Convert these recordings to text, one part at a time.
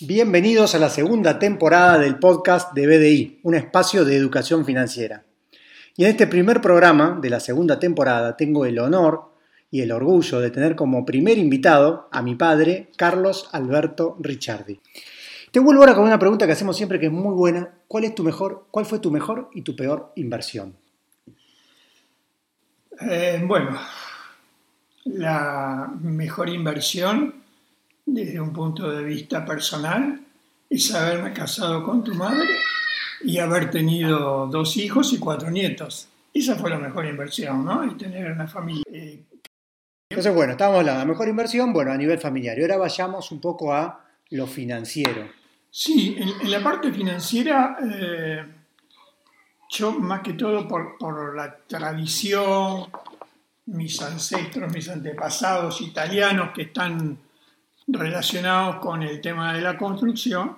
Bienvenidos a la segunda temporada del podcast de BDI, un espacio de educación financiera. Y en este primer programa de la segunda temporada tengo el honor y el orgullo de tener como primer invitado a mi padre, Carlos Alberto Ricciardi. Te vuelvo ahora con una pregunta que hacemos siempre que es muy buena. ¿Cuál es tu mejor, cuál fue tu mejor y tu peor inversión? Eh, bueno, la mejor inversión desde un punto de vista personal es haberme casado con tu madre y haber tenido dos hijos y cuatro nietos. Esa fue la mejor inversión, ¿no? Y tener una familia. Eh, Entonces, bueno, estábamos hablando de la mejor inversión, bueno, a nivel familiar. Y ahora vayamos un poco a lo financiero. Sí, en, la parte financiera, eh, yo más que todo por, por la tradición, mis ancestros, mis antepasados italianos que están relacionados con el tema de la construcción,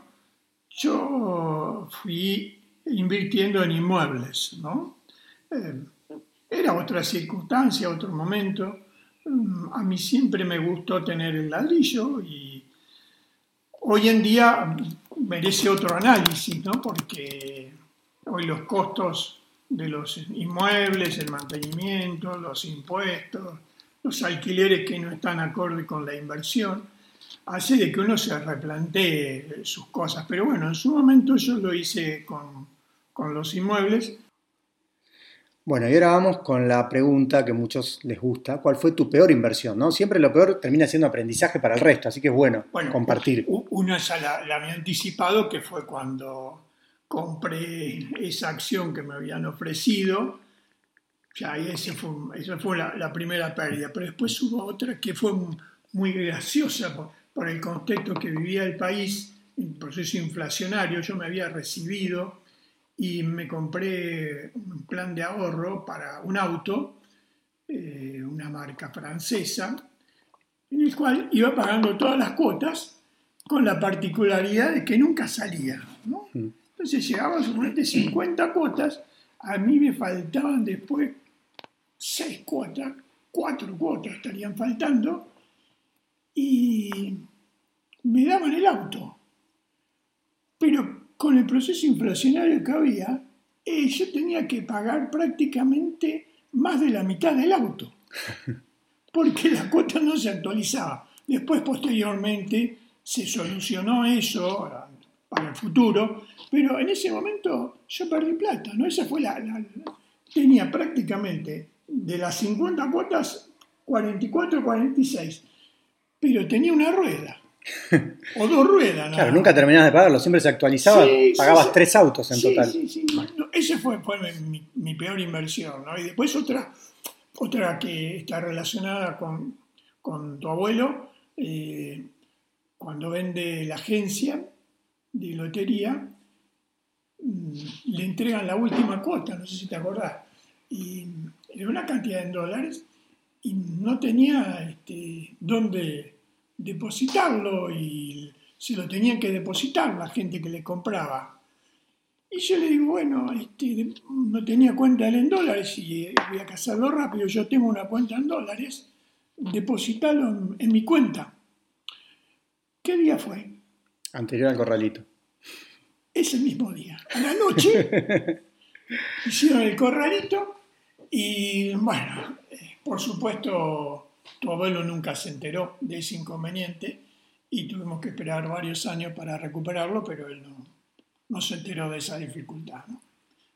yo fui invirtiendo en inmuebles, ¿no? Eh, era otra circunstancia, otro momento. Mm, a mí siempre me gustó tener el ladrillo y hoy en día merece otro análisis, ¿no? Porque hoy los costos de los inmuebles, el mantenimiento, los impuestos, los alquileres que no están acorde con la inversión, hace de que uno se replantee sus cosas. Pero bueno, en su momento yo lo hice con, con los inmuebles. Bueno, y ahora vamos con la pregunta que a muchos les gusta. ¿Cuál fue tu peor inversión? ¿no? Siempre lo peor termina siendo aprendizaje para el resto, así que es bueno, compartir. Una ya la, la había anticipado, que fue cuando compré esa acción que me habían ofrecido. Ya ese fue, esa fue la, la, primera pérdida. Pero después hubo otra que fue muy graciosa por el contexto que vivía el país, el proceso inflacionario, yo me había recibido y me compré un plan de ahorro para un auto, eh, una marca francesa, en el cual iba pagando todas las cuotas con la particularidad de que nunca salía. ¿no? Mm. Entonces llegaba a suponete 50 cuotas, a mí me faltaban después 6 cuotas, 4 cuotas estarían faltando, y me daban el auto. Pero con el proceso inflacionario que había, eh, yo tenía que pagar prácticamente más de la mitad del auto, porque la cuota no se actualizaba. Después, posteriormente, se solucionó eso para el futuro, pero en ese momento yo perdí plata, ¿no? Esa fue la, tenía prácticamente de las 50 cuotas 44 46 pero tenía una rueda. O dos ruedas. Claro, nunca terminabas de pagarlo, siempre se actualizaba, pagabas tres autos en total. Sí, sí, esa fue, mi, peor inversión. ¿no? Y después otra, otra que está relacionada con, tu abuelo, eh, cuando vende la agencia de lotería, mm, le entregan la última cuota, no sé si te acordás, y era una cantidad en dólares y no tenía este, dónde depositarlo y se lo tenían que depositar la gente que le compraba. Y yo le digo, bueno, este, no tenía cuenta él en dólares y eh, voy a casarlo rápido, yo tengo una cuenta en dólares, depositarlo en, mi cuenta. ¿Qué día fue? Anterior al corralito. Ese mismo día. A la noche hicieron el corralito y bueno, por supuesto, tu abuelo nunca se enteró de ese inconveniente y tuvimos que esperar varios años para recuperarlo, pero él no, no se enteró de esa dificultad. ¿no?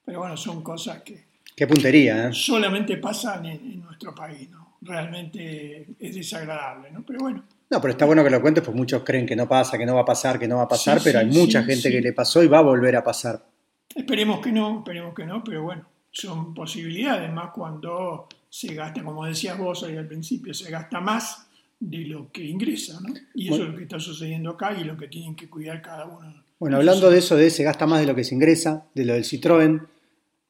Pero bueno, son cosas que... Qué puntería, ¿eh? Solamente pasan en, nuestro país, ¿no? Realmente es desagradable, ¿no? Pero bueno. No, pero está bueno que lo cuentes, pues muchos creen que no pasa, que no va a pasar, que no va a pasar, pero hay mucha gente que le pasó y va a volver a pasar. Esperemos que no, esperemos que no, pero bueno, son posibilidades, más cuando se gasta, como decías vos ahí al principio, se gasta más de lo que ingresa, ¿no? Y eso es lo que está sucediendo acá y lo que tienen que cuidar cada uno. Bueno, hablando de eso, de se gasta más de lo que se ingresa, de lo del Citroën,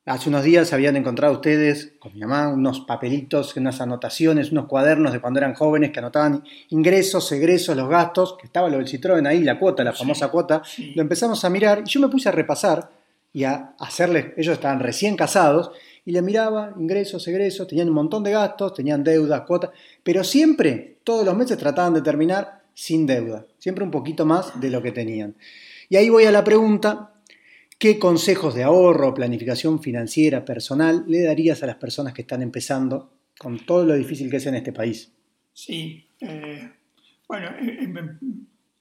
hace unos días habían encontrado ustedes con mi mamá unos papelitos, unas anotaciones, unos cuadernos de cuando eran jóvenes que anotaban ingresos, egresos, los gastos, que estaba lo del Citroën ahí, la cuota, la famosa cuota. Lo empezamos a mirar y yo me puse a repasar y a hacerles, ellos estaban recién casados, y le miraba ingresos, egresos, tenían un montón de gastos, tenían deudas, cuotas, pero siempre, todos los meses trataban de terminar sin deuda, siempre un poquito más de lo que tenían. Y ahí voy a la pregunta, ¿qué consejos de ahorro planificación financiera personal le darías a las personas que están empezando con todo lo difícil que es en este país? Sí, eh, bueno,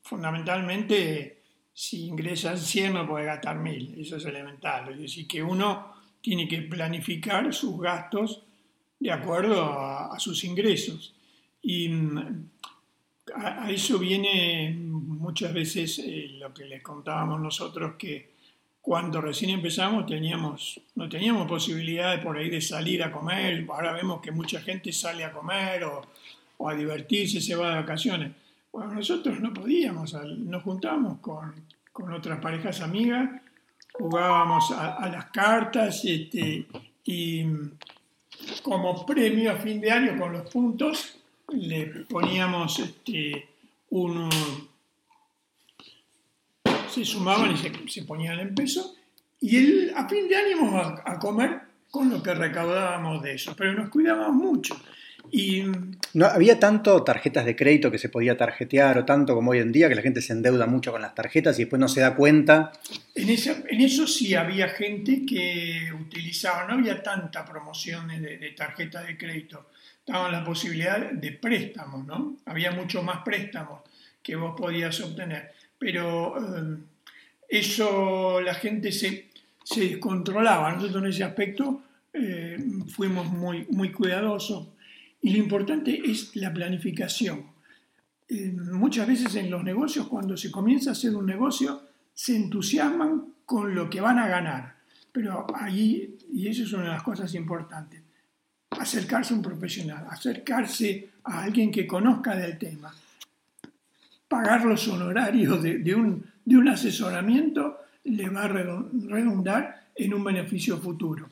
fundamentalmente si ingresas 100 no puede gastar 1000, eso es elemental. Es decir, que uno tiene que planificar sus gastos de acuerdo a, sus ingresos. Y mm, a, eso viene muchas veces eh, lo que les contábamos nosotros, que cuando recién empezamos teníamos, no teníamos posibilidad por ahí de salir a comer, ahora vemos que mucha gente sale a comer o, o a divertirse, se va de vacaciones. Bueno, nosotros no podíamos, nos juntábamos con, con otras parejas amigas, jugábamos a, las cartas este, y como premio a fin de año con los puntos le poníamos este, uno, se sumaban y se, ponían en peso y el, a fin de año íbamos a comer con lo que recaudábamos de eso, pero nos cuidábamos mucho. Y, no había tanto tarjetas de crédito que se podía tarjetear o tanto como hoy en día que la gente se endeuda mucho con las tarjetas y después no se da cuenta. En, en eso sí había gente que utilizaba, no había tanta promoción de, de tarjetas de crédito, estaban la posibilidad de préstamos, ¿no? Había mucho más préstamos que vos podías obtener, pero eh, eso la gente se, se descontrolaba, nosotros en ese aspecto eh, fuimos muy, muy cuidadosos y lo importante es la planificación. Eh, muchas veces en los negocios, cuando se comienza a hacer un negocio, se entusiasman con lo que van a ganar. Pero ahí, y eso es una de las cosas importantes, acercarse a un profesional, acercarse a alguien que conozca del tema, pagar los honorarios de, un, de un asesoramiento le va a redundar en un beneficio futuro.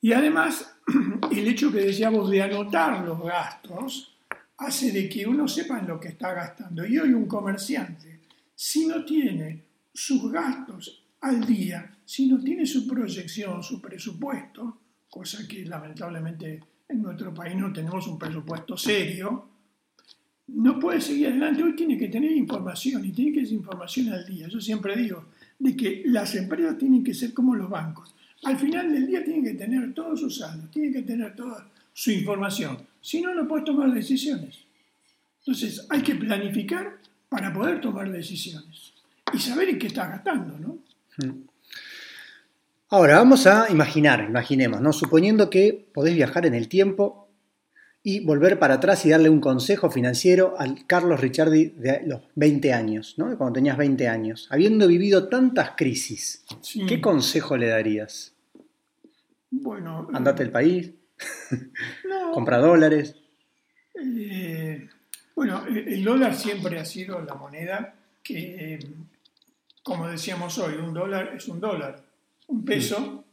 Y además, el hecho que decíamos de anotar los gastos hace de que uno sepa en lo que está gastando. Y hoy un comerciante, si no tiene sus gastos al día, si no tiene su proyección, su presupuesto, cosa que lamentablemente en nuestro país no tenemos un presupuesto serio, no puede seguir adelante. Hoy tiene que tener información y tiene que ser información al día. Yo siempre digo de que las empresas tienen que ser como los bancos al final del día tiene que tener todos sus saldos, tiene que tener toda su información. Si no, no puedes tomar decisiones. Entonces, hay que planificar para poder tomar decisiones y saber en qué estás gastando, ¿no? Hmm. Ahora, vamos a imaginar, imaginemos, ¿no? Suponiendo que podés viajar en el tiempo y volver para atrás y darle un consejo financiero al Carlos Ricciardi de los 20 años, ¿no? cuando tenías 20 años, habiendo vivido tantas crisis, ¿qué consejo le darías? Bueno, andate del país, compra dólares. Eh, bueno, el dólar siempre ha sido la moneda que, como decíamos hoy, un dólar es un dólar. Un peso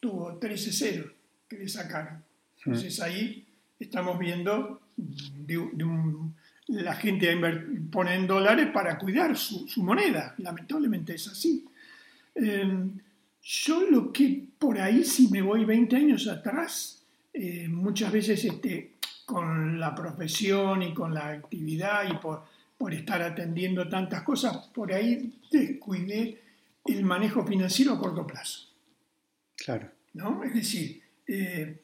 tuvo 13 ceros que le sacaron. Entonces ahí estamos viendo la gente pone en dólares para cuidar su, moneda. Lamentablemente es así. Em, yo lo que por ahí, si me voy 20 años atrás, eh, muchas veces este, con la profesión y con la actividad y por, por estar atendiendo tantas cosas, por ahí descuidé el manejo financiero a corto plazo. Claro. ¿no? Es decir, eh,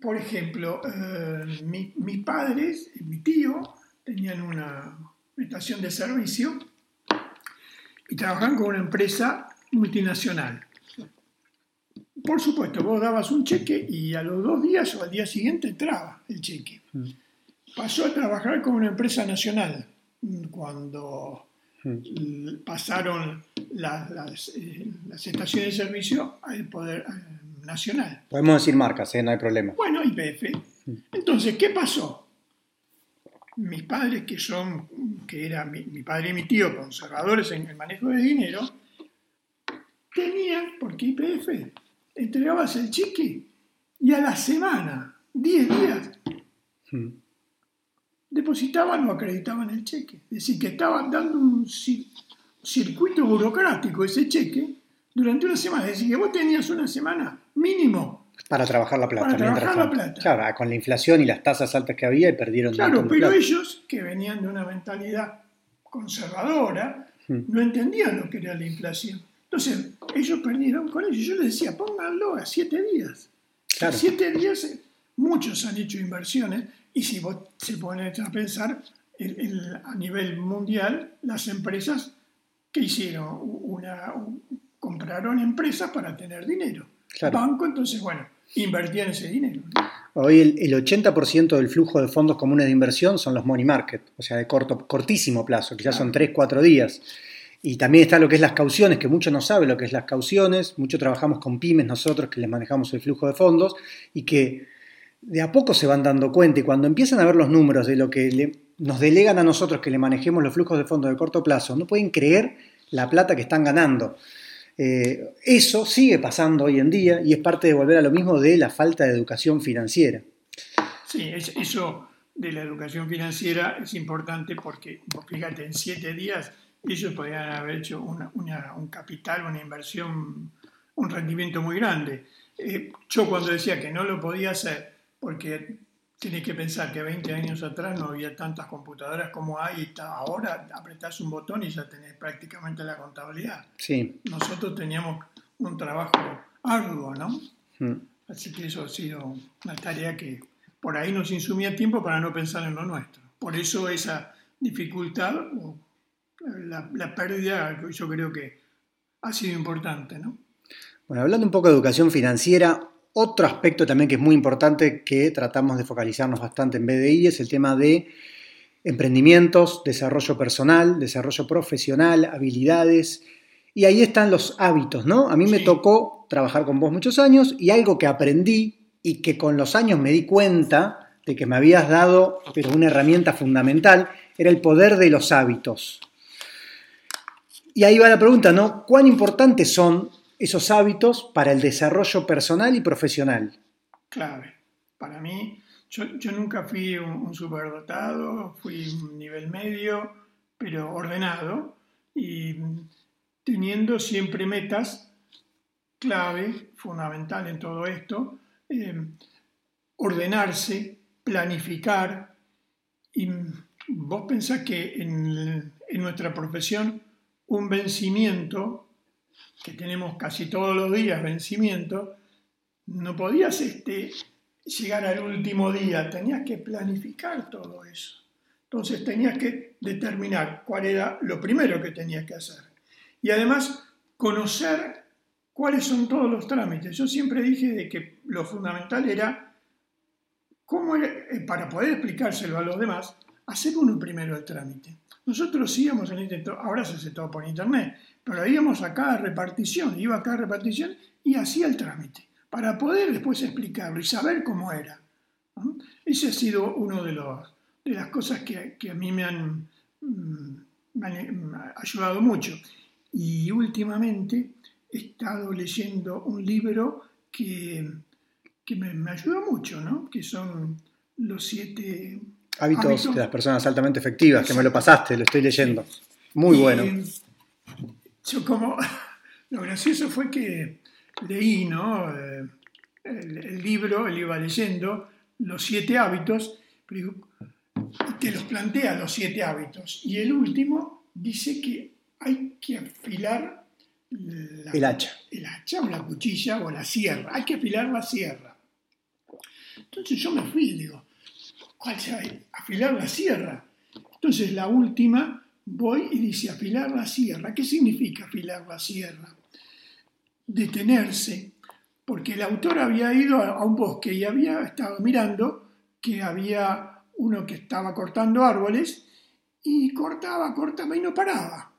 por ejemplo, eh, mis padres y mi tío tenían una estación de servicio y trabajaban con una empresa multinacional. Por supuesto, vos dabas un cheque y a los dos días o al día siguiente entraba el cheque. Mm. Pasó a trabajar con una empresa nacional cuando mm. pasaron las, eh, las, estaciones de servicio al poder nacional. Podemos decir marcas, ¿eh? no hay problema. Bueno, IPF. Entonces, ¿qué pasó? Mis padres, que son, que era mi, padre y mi tío, conservadores en el manejo de dinero, tenían, porque IPF, entregabas el cheque y a la semana, 10 días, hmm. depositaban o acreditaban el cheque. Es decir, que estaban dando un circuito burocrático ese cheque durante una semana. Es decir, que vos tenías una semana mínimo. Para trabajar la plata. Para trabajar la plata. Claro, con la inflación y las tasas altas que había y perdieron Claro, pero ellos, que venían de una mentalidad conservadora, no entendían lo que era la inflación. Entonces, ellos perdieron con ello. Yo les decía, pónganlo a siete días. A siete días, muchos han hecho inversiones, y si vos se pones a pensar, a nivel mundial, las empresas que hicieron una, compraron empresas para tener dinero. Banco, entonces, bueno, invertían ese dinero. Hoy el, 80% del flujo de fondos comunes de inversión son los money market, o sea, de corto, cortísimo plazo, quizás son 3, 4 días. Y también está lo que es las cauciones, que muchos no saben lo que es las cauciones, mucho trabajamos con pymes nosotros que les manejamos el flujo de fondos y que de a poco se van dando cuenta y cuando empiezan a ver los números de lo que nos delegan a nosotros que le manejemos los flujos de fondos de corto plazo, no pueden creer la plata que están ganando. Eh, eso sigue pasando hoy en día y es parte de volver a lo mismo de la falta de educación financiera. Sí, eso de la educación financiera es importante porque, fíjate, en siete días ellos podrían haber hecho un capital, una inversión, un rendimiento muy grande. Eh, yo cuando decía que no lo podía hacer, porque Tienes que pensar que 20 años atrás no había tantas computadoras como hay ahora. Apretás un botón y ya tenés prácticamente la contabilidad. Sí. Nosotros teníamos un trabajo arduo, ¿no? Mm. Así que eso ha sido una tarea que por ahí nos insumía tiempo para no pensar en lo nuestro. Por eso esa dificultad, la, la pérdida, yo creo que ha sido importante, ¿no? Bueno, hablando un poco de educación financiera, otro aspecto también que es muy importante que tratamos de focalizarnos bastante en BDI es el tema de emprendimientos, desarrollo personal, desarrollo profesional, habilidades. Y ahí están los hábitos, ¿no? A mí me tocó trabajar con vos muchos años y algo que aprendí y que con los años me di cuenta de que me habías dado, pero una herramienta fundamental, era el poder de los hábitos. Y ahí va la pregunta, ¿no? ¿Cuán importantes son esos hábitos para el desarrollo personal y profesional? Clave. Para mí, yo, nunca fui un, superdotado, fui un nivel medio, pero ordenado y teniendo siempre metas clave, fundamental en todo esto, eh, ordenarse, planificar. Y vos pensás que en nuestra profesión un vencimiento que tenemos casi todos los días vencimiento, no podías este, llegar al último día, tenías que planificar todo eso. Entonces tenías que determinar cuál era lo primero que tenías que hacer. Y además conocer cuáles son todos los trámites. Yo siempre dije de que lo fundamental era, cómo eh, para poder explicárselo a los demás, hacer uno primero el trámite. Nosotros íbamos en este, ahora se hace todo por internet, pero íbamos a cada repartición, iba a cada repartición y hacía el trámite, para poder después explicarlo y saber cómo era. Ese ha sido uno de, los, de las cosas que, a mí me han, mm, mm, ayudado mucho. Y últimamente he estado leyendo un libro que, me, me, ayudó mucho, ¿no? que son los siete hábitos, de las personas altamente efectivas, que me lo pasaste, lo estoy leyendo. Muy bueno. Yo como, lo gracioso fue que leí, ¿no? Eh, el, libro, él iba leyendo los siete hábitos, pero te los plantea los siete hábitos. Y el último dice que hay que afilar el hacha. El hacha o la cuchilla o la sierra. Hay que afilar la sierra. Entonces yo me fui y digo, Afilar la sierra. Entonces la última voy y dice afilar la sierra. ¿Qué significa afilar la sierra? Detenerse, porque el autor había ido a un bosque y había estado mirando que había uno que estaba cortando árboles y cortaba, cortaba y no paraba.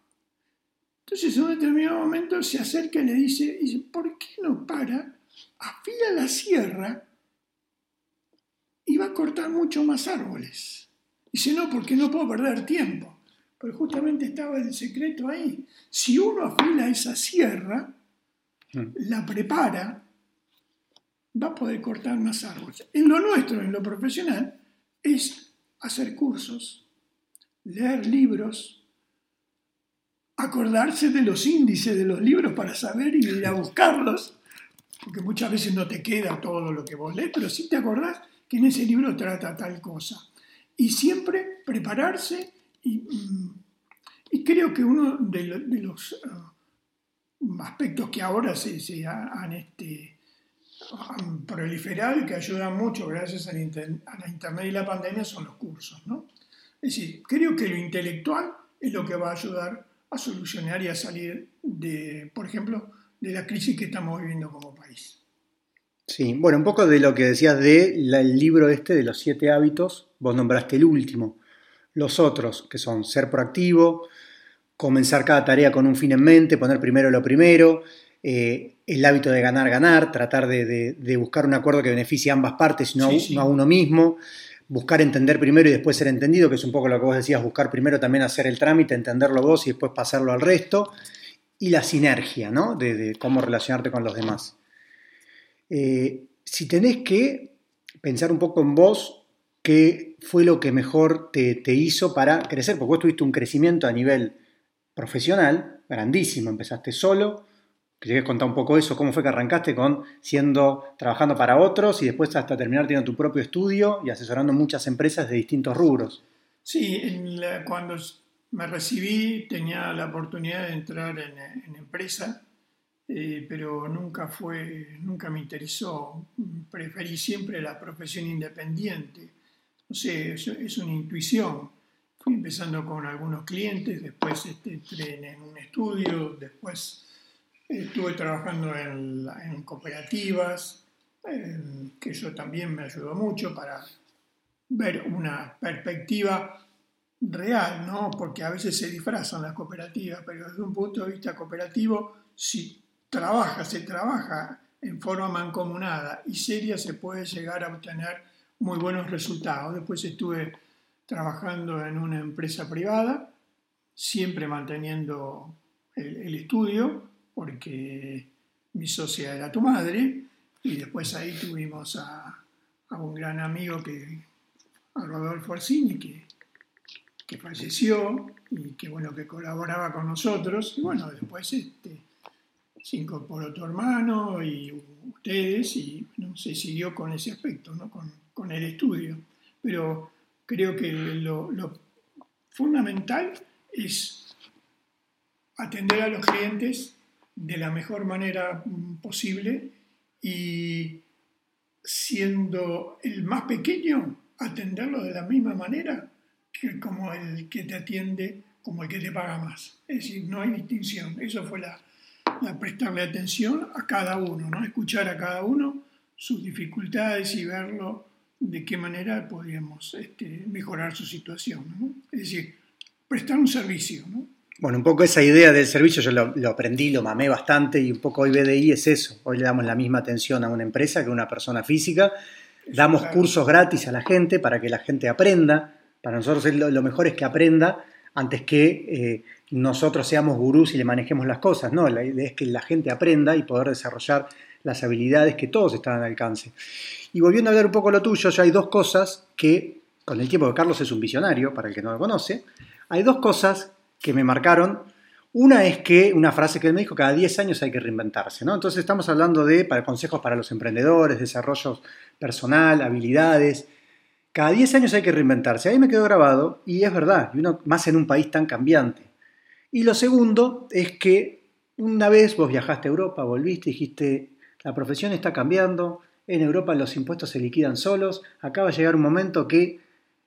Entonces en un determinado momento se acerca y le dice ¿por qué no para? Afila la sierra y va a cortar mucho más árboles. Dice, no, porque no puedo perder tiempo. Pero justamente estaba el secreto ahí. Si uno afila esa sierra, hmm. la prepara, va a poder cortar más árboles. En lo nuestro, en lo profesional, es hacer cursos, leer libros, acordarse de los índices de los libros para saber y ir a buscarlos, porque muchas veces no te queda todo lo que vos lees, pero sí te acordás que en ese libro trata tal cosa. Y siempre prepararse y mm, creo que uno de, los uh, aspectos que ahora se, se han, este, proliferado y que ayudan mucho gracias a la, Internet y la pandemia son los cursos. ¿no? Es decir, creo que lo intelectual es lo que va a ayudar a solucionar y a salir de, por ejemplo, de la crisis que estamos viviendo como país. Sí, bueno, un poco de lo que decías del el libro este de los siete hábitos, vos nombraste el último. Los otros, que son ser proactivo, comenzar cada tarea con un fin en mente, poner primero lo primero, eh, el hábito de ganar, ganar, tratar de, buscar un acuerdo que beneficie a ambas partes, no, no a uno mismo, buscar entender primero y después ser entendido, que es un poco lo que vos decías, buscar primero también hacer el trámite, entenderlo vos y después pasarlo al resto, y la sinergia, ¿no? De, cómo relacionarte con los demás. Eh, si tenés que pensar un poco en vos, ¿qué fue lo que mejor te, hizo para crecer? Porque vos tuviste un crecimiento a nivel profesional grandísimo, empezaste solo, que llegues a contar un poco eso, cómo fue que arrancaste con siendo, trabajando para otros y después hasta terminar teniendo tu propio estudio y asesorando muchas empresas de distintos rubros. Sí, cuando me recibí tenía la oportunidad de entrar en, empresa, eh, pero nunca fue, nunca me interesó. Preferí siempre la profesión independiente. No sé, es, una intuición. Fui empezando con algunos clientes, después este, entré en un estudio, después Estuve trabajando en, cooperativas, que eso también me ayudó mucho para ver una perspectiva real, ¿no? Porque a veces se disfrazan las cooperativas, pero desde un punto de vista cooperativo, si trabaja, se trabaja en forma mancomunada y seria, se puede llegar a obtener muy buenos resultados. Después estuve trabajando en una empresa privada, siempre manteniendo el estudio, porque mi socia era tu madre, y después ahí tuvimos a, un gran amigo, que, a Rodolfo Orsini, que, que falleció y que, bueno, que colaboraba con nosotros, y bueno, después este, se incorporó tu hermano y ustedes, y se siguió con ese aspecto, ¿no? con, con el estudio. Pero creo que lo, lo fundamental es atender a los clientes de la mejor manera posible y siendo el más pequeño, atenderlo de la misma manera que como el que te atiende, como el que te paga más. Es decir, no hay distinción. Eso fue la, prestarle atención a cada uno, ¿no? escuchar a cada uno sus dificultades y verlo de qué manera podríamos este, mejorar su situación. Es decir, prestar un servicio. ¿no? Bueno, un poco esa idea del servicio yo lo, aprendí, lo mamé bastante y un poco hoy BDI es eso. Hoy le damos la misma atención a una empresa que a una persona física. Damos cursos gratis a la gente para que la gente aprenda. Para nosotros lo, mejor es que aprenda antes que eh, nosotros seamos gurús y le manejemos las cosas. No, la idea es que la gente aprenda y poder desarrollar las habilidades que todos están al alcance. Y volviendo a hablar un poco lo tuyo, ya hay dos cosas que, con el tiempo que Carlos es un visionario, para el que no lo conoce, hay dos cosas que me marcaron. Una es que, una frase que él me dijo, cada 10 años hay que reinventarse, ¿no? Entonces estamos hablando de para, consejos para los emprendedores, desarrollo personal, habilidades. Cada 10 años hay que reinventarse. Ahí me quedó grabado y es verdad, más en un país tan cambiante. Y lo segundo es que una vez vos viajaste a Europa, volviste dijiste, la profesión está cambiando, en Europa los impuestos se liquidan solos, acaba de llegar un momento que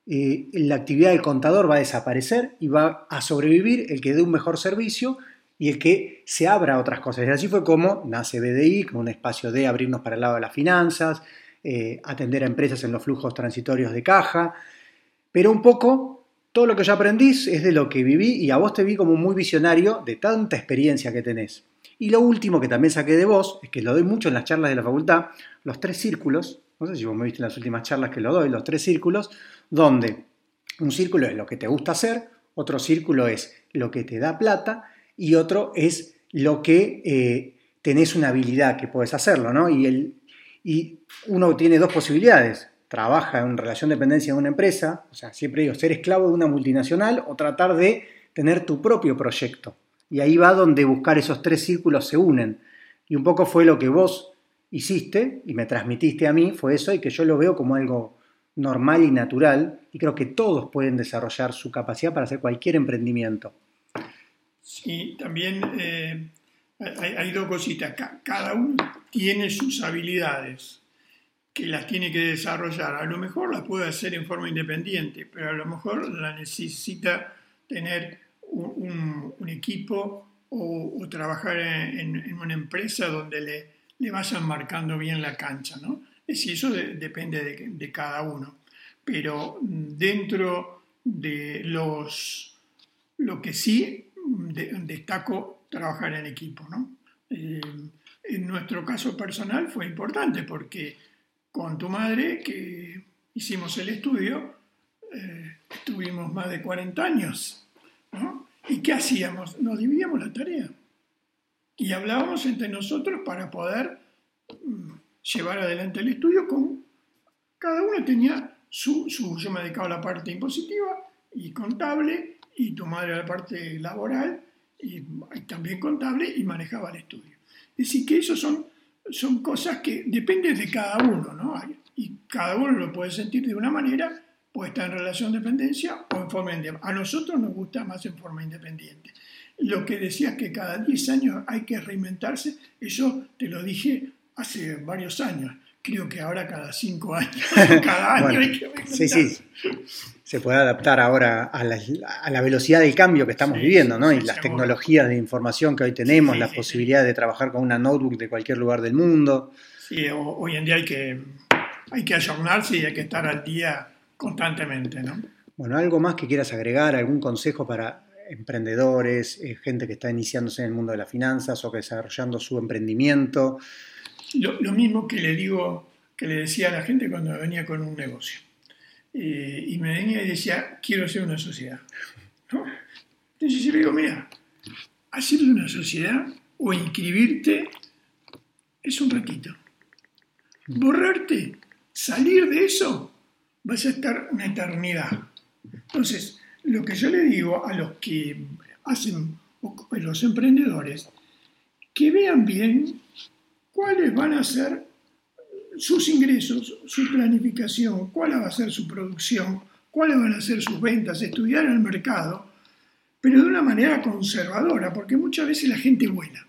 eh, la actividad del contador va a desaparecer y va a sobrevivir el que dé un mejor servicio y el que se abra a otras cosas. Y así fue como nace BDI, como un espacio de abrirnos para el lado de las finanzas, eh, atender a empresas en los flujos transitorios de caja, pero un poco todo lo que yo aprendí es de lo que viví y a vos te vi como muy visionario de tanta experiencia que tenés. Y lo último que también saqué de vos, es que lo doy mucho en las charlas de la facultad, los tres círculos, no sé si vos me viste en las últimas charlas que lo doy, los tres círculos, donde un círculo es lo que te gusta hacer, otro círculo es lo que te da plata y otro es lo que eh, tenés una habilidad que puedes hacerlo, ¿no? Y, y uno tiene dos posibilidades, trabaja en relación de dependencia de una empresa, o sea, siempre digo, ser esclavo de una multinacional o tratar de tener tu propio proyecto. Y ahí va donde buscar esos tres círculos se unen. Y un poco fue lo que vos hiciste y me transmitiste a mí, fue eso, y que yo lo veo como algo normal y natural, y creo que todos pueden desarrollar su capacidad para hacer cualquier emprendimiento. Sí, también eh, hay, dos cositas. Cada uno tiene sus habilidades que las tiene que desarrollar. A lo mejor las puede hacer en forma independiente, pero a lo mejor la necesita tener un, equipo o, trabajar en, una empresa donde le, le, vayan marcando bien la cancha. ¿no? Es decir, eso depende de, de cada uno. Pero dentro de los, lo que sí destaco trabajar en equipo. ¿no? Eh, en nuestro caso personal fue importante porque con tu madre, que hicimos el estudio, eh, estuvimos más de 40 años. ¿Y qué hacíamos? Nos dividíamos la tarea. Y hablábamos entre nosotros para poder mm, llevar adelante el estudio con... Cada uno tenía su, su... Yo me dedicaba a la parte impositiva y contable y tu madre a la parte laboral y, también contable y manejaba el estudio. Es decir, que eso son, son cosas que dependen de cada uno, ¿no? Y cada uno lo puede sentir de una manera, puede estar en relación de dependencia o en forma independiente. A nosotros nos gusta más en forma independiente. Lo que decías que cada 10 años hay que reinventarse, eso te lo dije hace varios años creo que ahora cada cinco años, cada año hay que Sí, sí. Se puede adaptar ahora a la, velocidad del cambio que estamos viviendo, ¿no? y las tecnologías de información que hoy tenemos, la posibilidad de trabajar con una notebook de cualquier lugar del mundo. Sí, hoy en día hay que, hay que ayornarse y hay que estar al día constantemente, ¿no? Bueno, algo más que quieras agregar, algún consejo para emprendedores, eh, gente que está iniciándose en el mundo de las finanzas o que desarrollando su emprendimiento. Lo, mismo que le digo, que le decía a la gente cuando venía con un negocio. Eh, y me venía y decía, quiero hacer una sociedad. Entonces yo le digo, mira, hacer una sociedad o inscribirte es un ratito. Borrarte, salir de eso, vas a estar una eternidad. Entonces, lo que yo le digo a los que hacen, los emprendedores, que vean bien cuáles van a ser sus ingresos, su planificación, cuál va a ser su producción, cuáles van a ser sus ventas, estudiar el mercado, pero de una manera conservadora, porque muchas veces la gente vuela.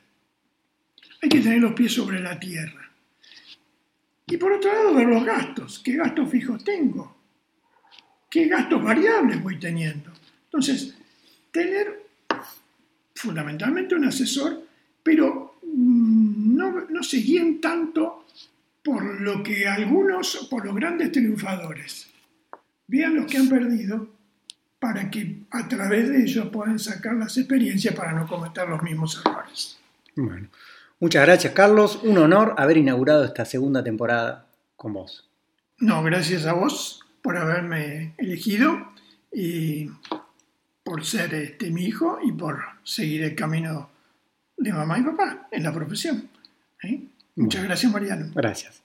Hay que tener los pies sobre la tierra. Y por otro lado, ver los gastos. ¿Qué gastos fijos tengo? ¿Qué gastos variables voy teniendo? Entonces, tener fundamentalmente un asesor, pero no, se guíen tanto por lo que algunos, por los grandes triunfadores. Vean los que han perdido para que a través de ellos puedan sacar las experiencias para no cometer los mismos errores. Bueno, muchas gracias Carlos, un honor haber inaugurado esta segunda temporada con vos. No, gracias a vos por haberme elegido y por ser este, mi hijo y por seguir el camino de mamá y papá en la profesión. ¿Eh? Muchas gracias, Mariano. Gracias.